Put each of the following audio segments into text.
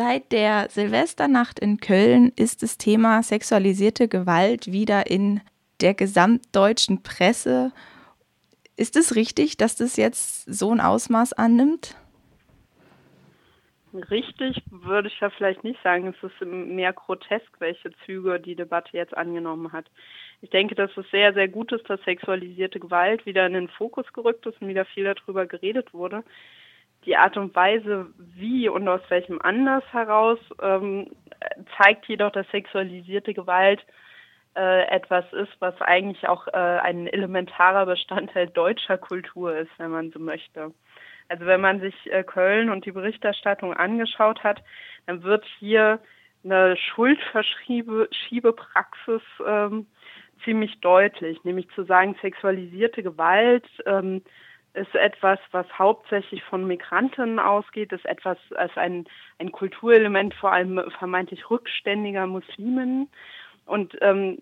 Seit der Silvesternacht in Köln ist das Thema sexualisierte Gewalt wieder in der gesamtdeutschen Presse. Ist es richtig, dass das jetzt so ein Ausmaß annimmt? Richtig würde ich ja vielleicht nicht sagen. Es ist mehr grotesk, welche Züge die Debatte jetzt angenommen hat. Ich denke, dass es sehr, sehr gut ist, dass sexualisierte Gewalt wieder in den Fokus gerückt ist und wieder viel darüber geredet wurde. Die Art und Weise, wie und aus welchem Anlass heraus, ähm, zeigt jedoch, dass sexualisierte Gewalt äh, etwas ist, was eigentlich auch äh, ein elementarer Bestandteil deutscher Kultur ist, wenn man so möchte. Also wenn man sich äh, Köln und die Berichterstattung angeschaut hat, dann wird hier eine Schuldverschiebepraxis ähm, ziemlich deutlich, nämlich zu sagen, sexualisierte Gewalt ähm, ist etwas, was hauptsächlich von Migrantinnen ausgeht, ist etwas als ein, ein Kulturelement vor allem vermeintlich rückständiger Muslimen. Und ähm,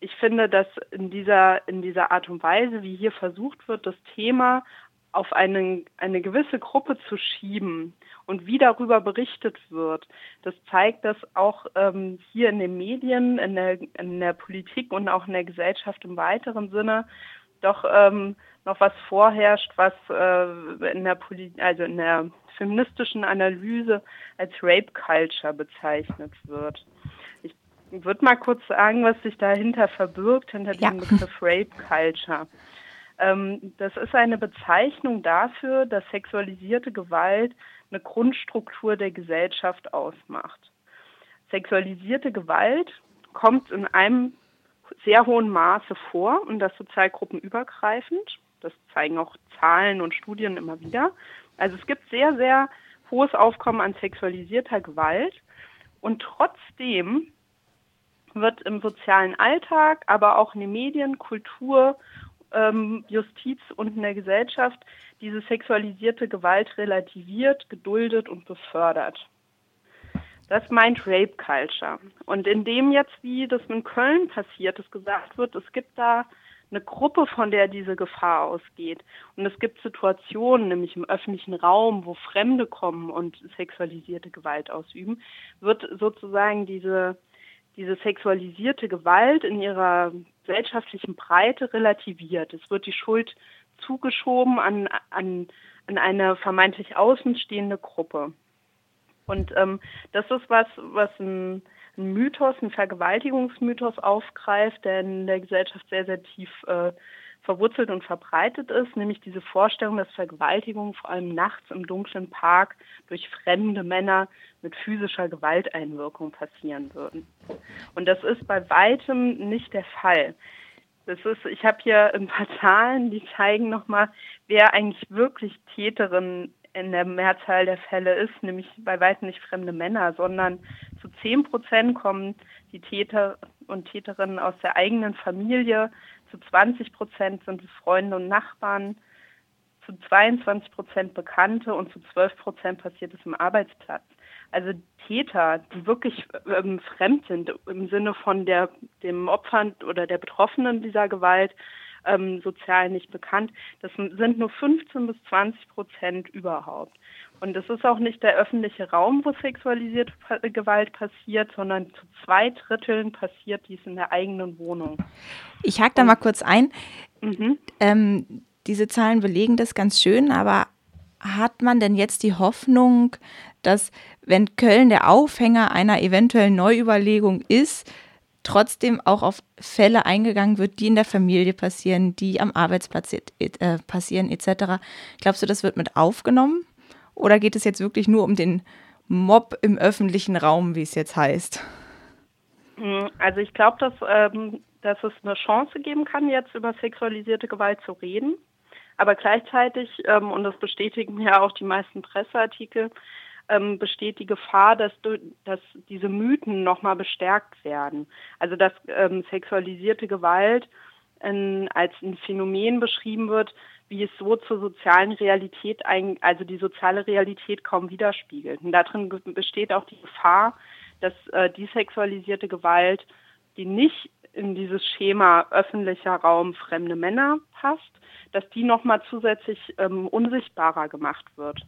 ich finde, dass in dieser, in dieser Art und Weise, wie hier versucht wird, das Thema auf eine, eine gewisse Gruppe zu schieben und wie darüber berichtet wird, das zeigt, dass auch ähm, hier in den Medien, in der, in der Politik und auch in der Gesellschaft im weiteren Sinne doch ähm, noch was vorherrscht, was äh, in der Poli also in der feministischen Analyse als Rape Culture bezeichnet wird. Ich würde mal kurz sagen, was sich dahinter verbirgt, hinter ja. dem Begriff Rape Culture. Ähm, das ist eine Bezeichnung dafür, dass sexualisierte Gewalt eine Grundstruktur der Gesellschaft ausmacht. Sexualisierte Gewalt kommt in einem sehr hohen Maße vor und das sozialgruppenübergreifend. Das zeigen auch Zahlen und Studien immer wieder. Also es gibt sehr, sehr hohes Aufkommen an sexualisierter Gewalt und trotzdem wird im sozialen Alltag, aber auch in den Medien, Kultur ähm, Justiz und in der Gesellschaft diese sexualisierte Gewalt relativiert, geduldet und befördert. Das meint Rape Culture. Und indem jetzt, wie das in Köln passiert ist, gesagt wird, es gibt da eine Gruppe, von der diese Gefahr ausgeht. Und es gibt Situationen, nämlich im öffentlichen Raum, wo Fremde kommen und sexualisierte Gewalt ausüben, wird sozusagen diese diese sexualisierte Gewalt in ihrer gesellschaftlichen Breite relativiert. Es wird die Schuld zugeschoben an, an, an eine vermeintlich außenstehende Gruppe. Und ähm, das ist was, was ein, ein Mythos, ein Vergewaltigungsmythos aufgreift, der in der Gesellschaft sehr, sehr tief äh, verwurzelt und verbreitet ist, nämlich diese Vorstellung, dass Vergewaltigungen vor allem nachts im dunklen Park durch fremde Männer mit physischer Gewalteinwirkung passieren würden. Und das ist bei weitem nicht der Fall. Das ist, ich habe hier ein paar Zahlen, die zeigen nochmal, wer eigentlich wirklich Täterin in der Mehrzahl der Fälle ist, nämlich bei weitem nicht fremde Männer, sondern zu zehn Prozent kommen die Täter und Täterinnen aus der eigenen Familie, zu 20 Prozent sind es Freunde und Nachbarn, zu 22 Prozent Bekannte und zu 12 Prozent passiert es im Arbeitsplatz. Also Täter, die wirklich ähm, fremd sind im Sinne von der, dem Opfer oder der Betroffenen dieser Gewalt, ähm, sozial nicht bekannt, das sind nur 15 bis 20 Prozent überhaupt. Und es ist auch nicht der öffentliche Raum, wo sexualisierte Gewalt passiert, sondern zu zwei Dritteln passiert dies in der eigenen Wohnung. Ich hake da mal kurz ein. Mhm. Ähm, diese Zahlen belegen das ganz schön, aber hat man denn jetzt die Hoffnung, dass wenn Köln der Aufhänger einer eventuellen Neuüberlegung ist, trotzdem auch auf Fälle eingegangen wird, die in der Familie passieren, die am Arbeitsplatz äh, passieren etc. Glaubst du, das wird mit aufgenommen? Oder geht es jetzt wirklich nur um den Mob im öffentlichen Raum, wie es jetzt heißt? Hm, also ich glaube, dass, ähm, dass es eine Chance geben kann, jetzt über sexualisierte Gewalt zu reden. Aber gleichzeitig, ähm, und das bestätigen ja auch die meisten Presseartikel, ähm, besteht die Gefahr, dass, dass diese Mythen nochmal bestärkt werden. Also dass ähm, sexualisierte Gewalt in, als ein Phänomen beschrieben wird, wie es so zur sozialen Realität, ein, also die soziale Realität kaum widerspiegelt. Und darin besteht auch die Gefahr, dass äh, die sexualisierte Gewalt, die nicht in dieses Schema öffentlicher Raum fremde Männer passt, dass die nochmal zusätzlich ähm, unsichtbarer gemacht wird.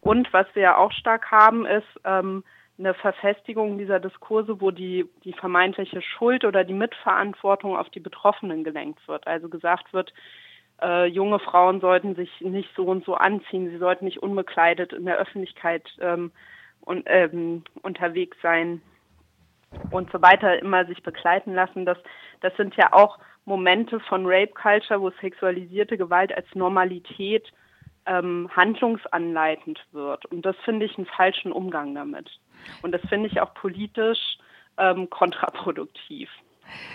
Und was wir ja auch stark haben, ist ähm, eine Verfestigung dieser Diskurse, wo die, die vermeintliche Schuld oder die Mitverantwortung auf die Betroffenen gelenkt wird. Also gesagt wird, äh, junge Frauen sollten sich nicht so und so anziehen, sie sollten nicht unbekleidet in der Öffentlichkeit ähm, und, ähm, unterwegs sein und so weiter, immer sich begleiten lassen. Das, das sind ja auch Momente von Rape Culture, wo sexualisierte Gewalt als Normalität ähm, handlungsanleitend wird. Und das finde ich einen falschen Umgang damit. Und das finde ich auch politisch ähm, kontraproduktiv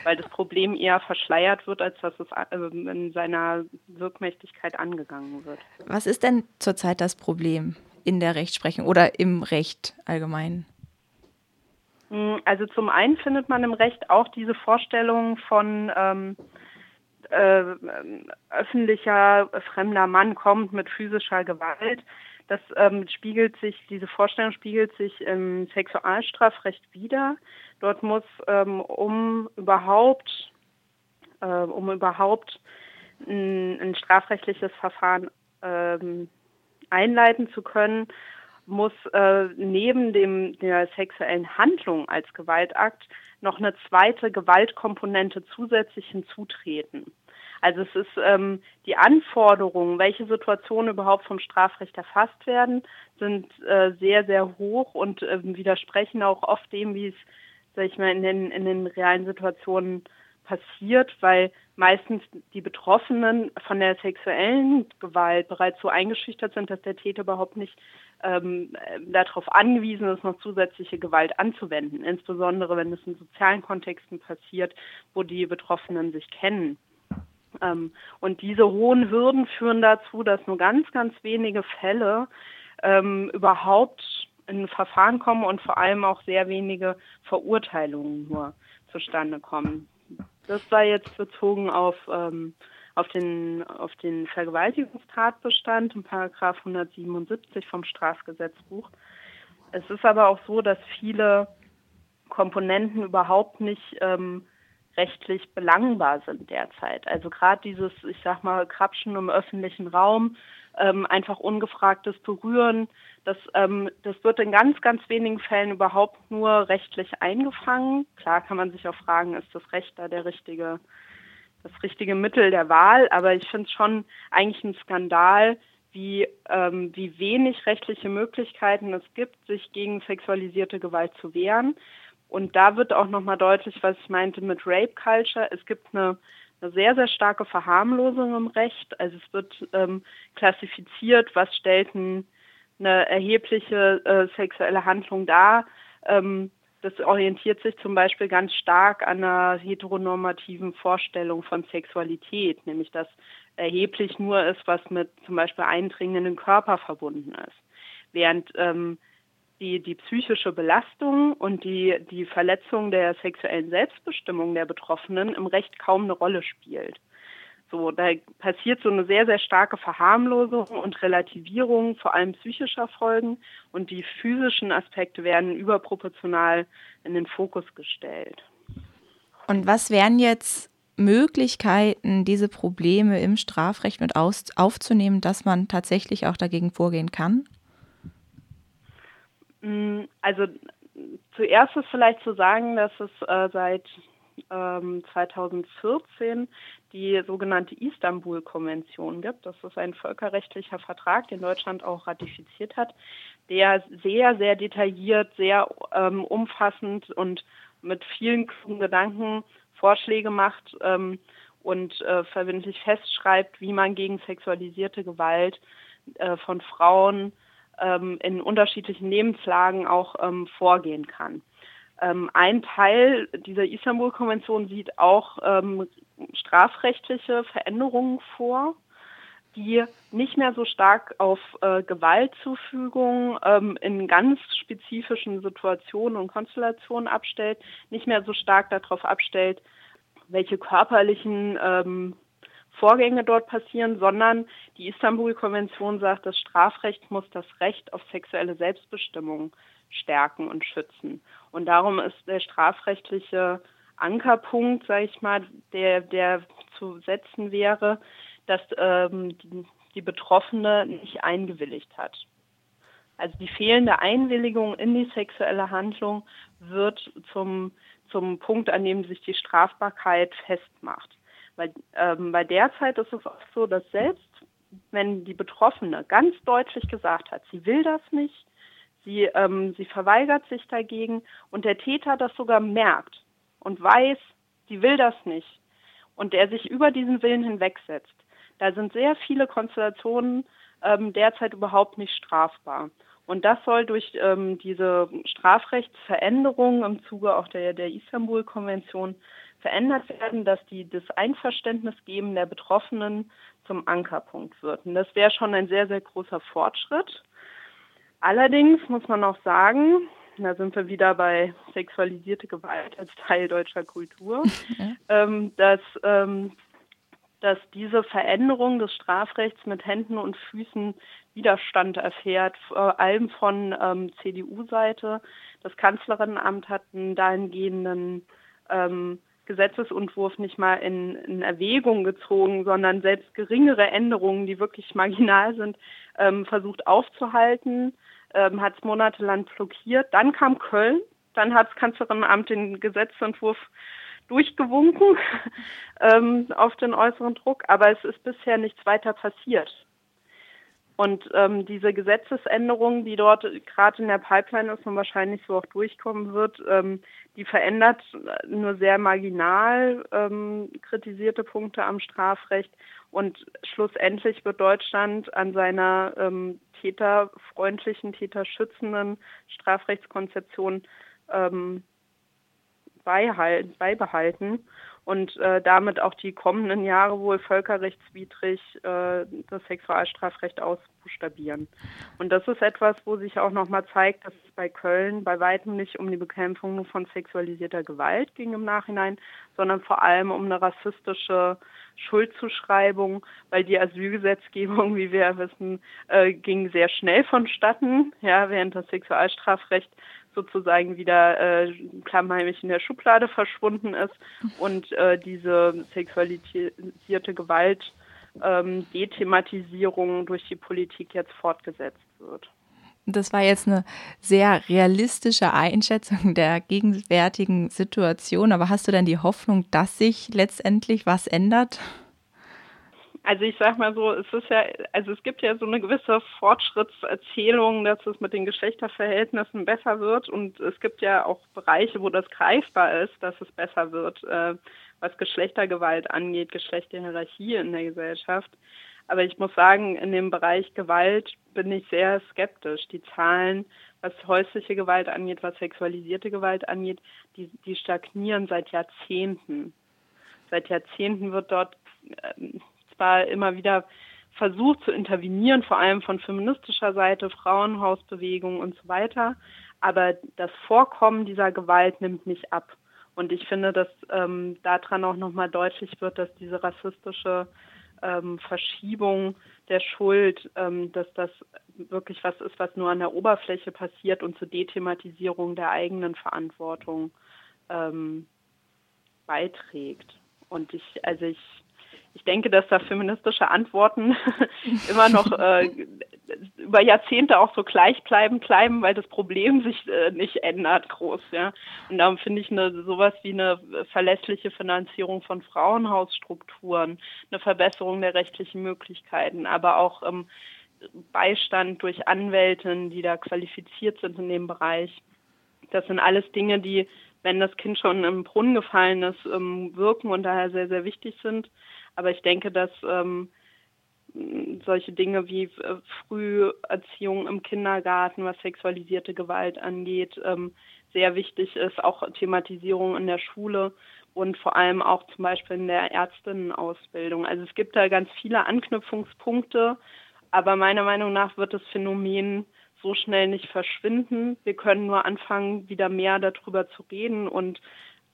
weil das Problem eher verschleiert wird, als dass es ähm, in seiner Wirkmächtigkeit angegangen wird. Was ist denn zurzeit das Problem in der Rechtsprechung oder im Recht allgemein? Hm, also zum einen findet man im Recht auch diese Vorstellung von ähm, äh, öffentlicher fremder Mann kommt mit physischer Gewalt. Das ähm, spiegelt sich, diese Vorstellung spiegelt sich im Sexualstrafrecht wieder. Dort muss, ähm, um überhaupt, äh, um überhaupt ein, ein strafrechtliches Verfahren ähm, einleiten zu können, muss äh, neben dem der sexuellen Handlung als Gewaltakt noch eine zweite Gewaltkomponente zusätzlich hinzutreten. Also es ist ähm, die Anforderungen, welche Situationen überhaupt vom Strafrecht erfasst werden, sind äh, sehr, sehr hoch und äh, widersprechen auch oft dem, wie es, sag ich mal, in den, in den realen Situationen passiert, weil meistens die Betroffenen von der sexuellen Gewalt bereits so eingeschüchtert sind, dass der Täter überhaupt nicht ähm, darauf angewiesen ist, noch zusätzliche Gewalt anzuwenden, insbesondere wenn es in sozialen Kontexten passiert, wo die Betroffenen sich kennen. Ähm, und diese hohen Hürden führen dazu, dass nur ganz, ganz wenige Fälle ähm, überhaupt in Verfahren kommen und vor allem auch sehr wenige Verurteilungen nur zustande kommen. Das war jetzt bezogen auf, ähm, auf, den, auf den Vergewaltigungstatbestand im Paragraph 177 vom Strafgesetzbuch. Es ist aber auch so, dass viele Komponenten überhaupt nicht ähm, rechtlich belangbar sind derzeit. Also gerade dieses, ich sag mal, Krapschen im öffentlichen Raum, ähm, einfach ungefragtes Berühren, das, ähm, das wird in ganz, ganz wenigen Fällen überhaupt nur rechtlich eingefangen. Klar kann man sich auch fragen, ist das Recht da der richtige, das richtige Mittel der Wahl, aber ich finde es schon eigentlich ein Skandal, wie, ähm, wie wenig rechtliche Möglichkeiten es gibt, sich gegen sexualisierte Gewalt zu wehren. Und da wird auch nochmal deutlich, was ich meinte mit Rape Culture. Es gibt eine, eine sehr, sehr starke Verharmlosung im Recht. Also es wird ähm, klassifiziert, was stellt ein, eine erhebliche äh, sexuelle Handlung dar. Ähm, das orientiert sich zum Beispiel ganz stark an einer heteronormativen Vorstellung von Sexualität, nämlich dass erheblich nur ist, was mit zum Beispiel eindringenden Körper verbunden ist. Während ähm, die, die psychische Belastung und die, die Verletzung der sexuellen Selbstbestimmung der Betroffenen im Recht kaum eine Rolle spielt. So, da passiert so eine sehr, sehr starke Verharmlosung und Relativierung, vor allem psychischer Folgen, und die physischen Aspekte werden überproportional in den Fokus gestellt. Und was wären jetzt Möglichkeiten, diese Probleme im Strafrecht mit aus, aufzunehmen, dass man tatsächlich auch dagegen vorgehen kann? Mm, also zuerst ist vielleicht zu sagen, dass es äh, seit 2014 die sogenannte Istanbul-Konvention gibt. Das ist ein völkerrechtlicher Vertrag, den Deutschland auch ratifiziert hat, der sehr, sehr detailliert, sehr ähm, umfassend und mit vielen Gedanken Vorschläge macht ähm, und äh, verbindlich festschreibt, wie man gegen sexualisierte Gewalt äh, von Frauen ähm, in unterschiedlichen Lebenslagen auch ähm, vorgehen kann. Ähm, ein Teil dieser Istanbul-Konvention sieht auch ähm, strafrechtliche Veränderungen vor, die nicht mehr so stark auf äh, Gewaltzufügung ähm, in ganz spezifischen Situationen und Konstellationen abstellt, nicht mehr so stark darauf abstellt, welche körperlichen ähm, Vorgänge dort passieren, sondern die Istanbul-Konvention sagt, das Strafrecht muss das Recht auf sexuelle Selbstbestimmung stärken und schützen. Und darum ist der strafrechtliche Ankerpunkt, sage ich mal, der, der zu setzen wäre, dass ähm, die, die Betroffene nicht eingewilligt hat. Also die fehlende Einwilligung in die sexuelle Handlung wird zum, zum Punkt, an dem sich die Strafbarkeit festmacht. Weil, ähm, bei derzeit ist es oft so, dass selbst wenn die Betroffene ganz deutlich gesagt hat, sie will das nicht, sie, ähm, sie verweigert sich dagegen und der Täter das sogar merkt und weiß, sie will das nicht und der sich über diesen Willen hinwegsetzt, da sind sehr viele Konstellationen ähm, derzeit überhaupt nicht strafbar. Und das soll durch ähm, diese Strafrechtsveränderungen im Zuge auch der, der Istanbul-Konvention verändert werden, dass die das Einverständnis geben der Betroffenen zum Ankerpunkt wird. Und das wäre schon ein sehr, sehr großer Fortschritt. Allerdings muss man auch sagen, da sind wir wieder bei sexualisierte Gewalt als Teil deutscher Kultur, ähm, dass ähm, dass diese Veränderung des Strafrechts mit Händen und Füßen Widerstand erfährt, vor allem von ähm, CDU-Seite. Das Kanzlerinnenamt hat einen dahingehenden ähm, Gesetzesentwurf nicht mal in, in, Erwägung gezogen, sondern selbst geringere Änderungen, die wirklich marginal sind, ähm, versucht aufzuhalten, ähm, hat es monatelang blockiert. Dann kam Köln, dann hat das Kanzlerinnenamt den Gesetzentwurf durchgewunken ähm, auf den äußeren Druck, aber es ist bisher nichts weiter passiert. Und ähm, diese Gesetzesänderung, die dort gerade in der Pipeline ist und wahrscheinlich so auch durchkommen wird, ähm, die verändert nur sehr marginal ähm, kritisierte Punkte am Strafrecht. Und schlussendlich wird Deutschland an seiner ähm, täterfreundlichen, täterschützenden Strafrechtskonzeption ähm, beibehalten und äh, damit auch die kommenden Jahre wohl völkerrechtswidrig äh, das Sexualstrafrecht ausbuchstabieren. Und das ist etwas, wo sich auch nochmal zeigt, dass es bei Köln bei weitem nicht um die Bekämpfung von sexualisierter Gewalt ging im Nachhinein, sondern vor allem um eine rassistische Schuldzuschreibung, weil die Asylgesetzgebung, wie wir ja wissen, äh, ging sehr schnell vonstatten, ja, während das Sexualstrafrecht sozusagen wieder äh, klammheimlich in der Schublade verschwunden ist und äh, diese sexualisierte Gewalt ähm, Dethematisierung durch die Politik jetzt fortgesetzt wird. Das war jetzt eine sehr realistische Einschätzung der gegenwärtigen Situation. Aber hast du denn die Hoffnung, dass sich letztendlich was ändert? Also ich sag mal so, es ist ja, also es gibt ja so eine gewisse Fortschrittserzählung, dass es mit den Geschlechterverhältnissen besser wird und es gibt ja auch Bereiche, wo das greifbar ist, dass es besser wird, äh, was Geschlechtergewalt angeht, Geschlechterhierarchie in der Gesellschaft. Aber ich muss sagen, in dem Bereich Gewalt bin ich sehr skeptisch. Die Zahlen, was häusliche Gewalt angeht, was sexualisierte Gewalt angeht, die, die stagnieren seit Jahrzehnten. Seit Jahrzehnten wird dort äh, zwar immer wieder versucht zu intervenieren, vor allem von feministischer Seite, Frauenhausbewegung und so weiter. Aber das Vorkommen dieser Gewalt nimmt nicht ab. Und ich finde, dass ähm, daran auch nochmal deutlich wird, dass diese rassistische ähm, Verschiebung der Schuld, ähm, dass das wirklich was ist, was nur an der Oberfläche passiert und zur Dethematisierung der eigenen Verantwortung ähm, beiträgt. Und ich, also ich ich denke, dass da feministische Antworten immer noch äh, über Jahrzehnte auch so gleichbleibend bleiben, weil das Problem sich äh, nicht ändert groß, ja. Und darum finde ich eine, sowas wie eine verlässliche Finanzierung von Frauenhausstrukturen, eine Verbesserung der rechtlichen Möglichkeiten, aber auch ähm, Beistand durch Anwälten, die da qualifiziert sind in dem Bereich. Das sind alles Dinge, die, wenn das Kind schon im Brunnen gefallen ist, ähm, wirken und daher sehr, sehr wichtig sind. Aber ich denke, dass ähm, solche Dinge wie äh, Früherziehung im Kindergarten, was sexualisierte Gewalt angeht, ähm, sehr wichtig ist, auch Thematisierung in der Schule und vor allem auch zum Beispiel in der Ärztinnenausbildung. Also es gibt da ganz viele Anknüpfungspunkte, aber meiner Meinung nach wird das Phänomen so schnell nicht verschwinden. Wir können nur anfangen, wieder mehr darüber zu reden und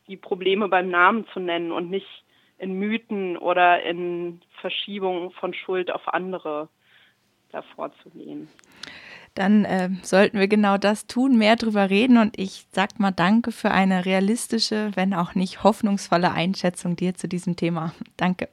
die Probleme beim Namen zu nennen und nicht in Mythen oder in Verschiebungen von Schuld auf andere davor zu gehen. Dann äh, sollten wir genau das tun, mehr darüber reden. Und ich sag mal Danke für eine realistische, wenn auch nicht hoffnungsvolle Einschätzung dir zu diesem Thema. Danke.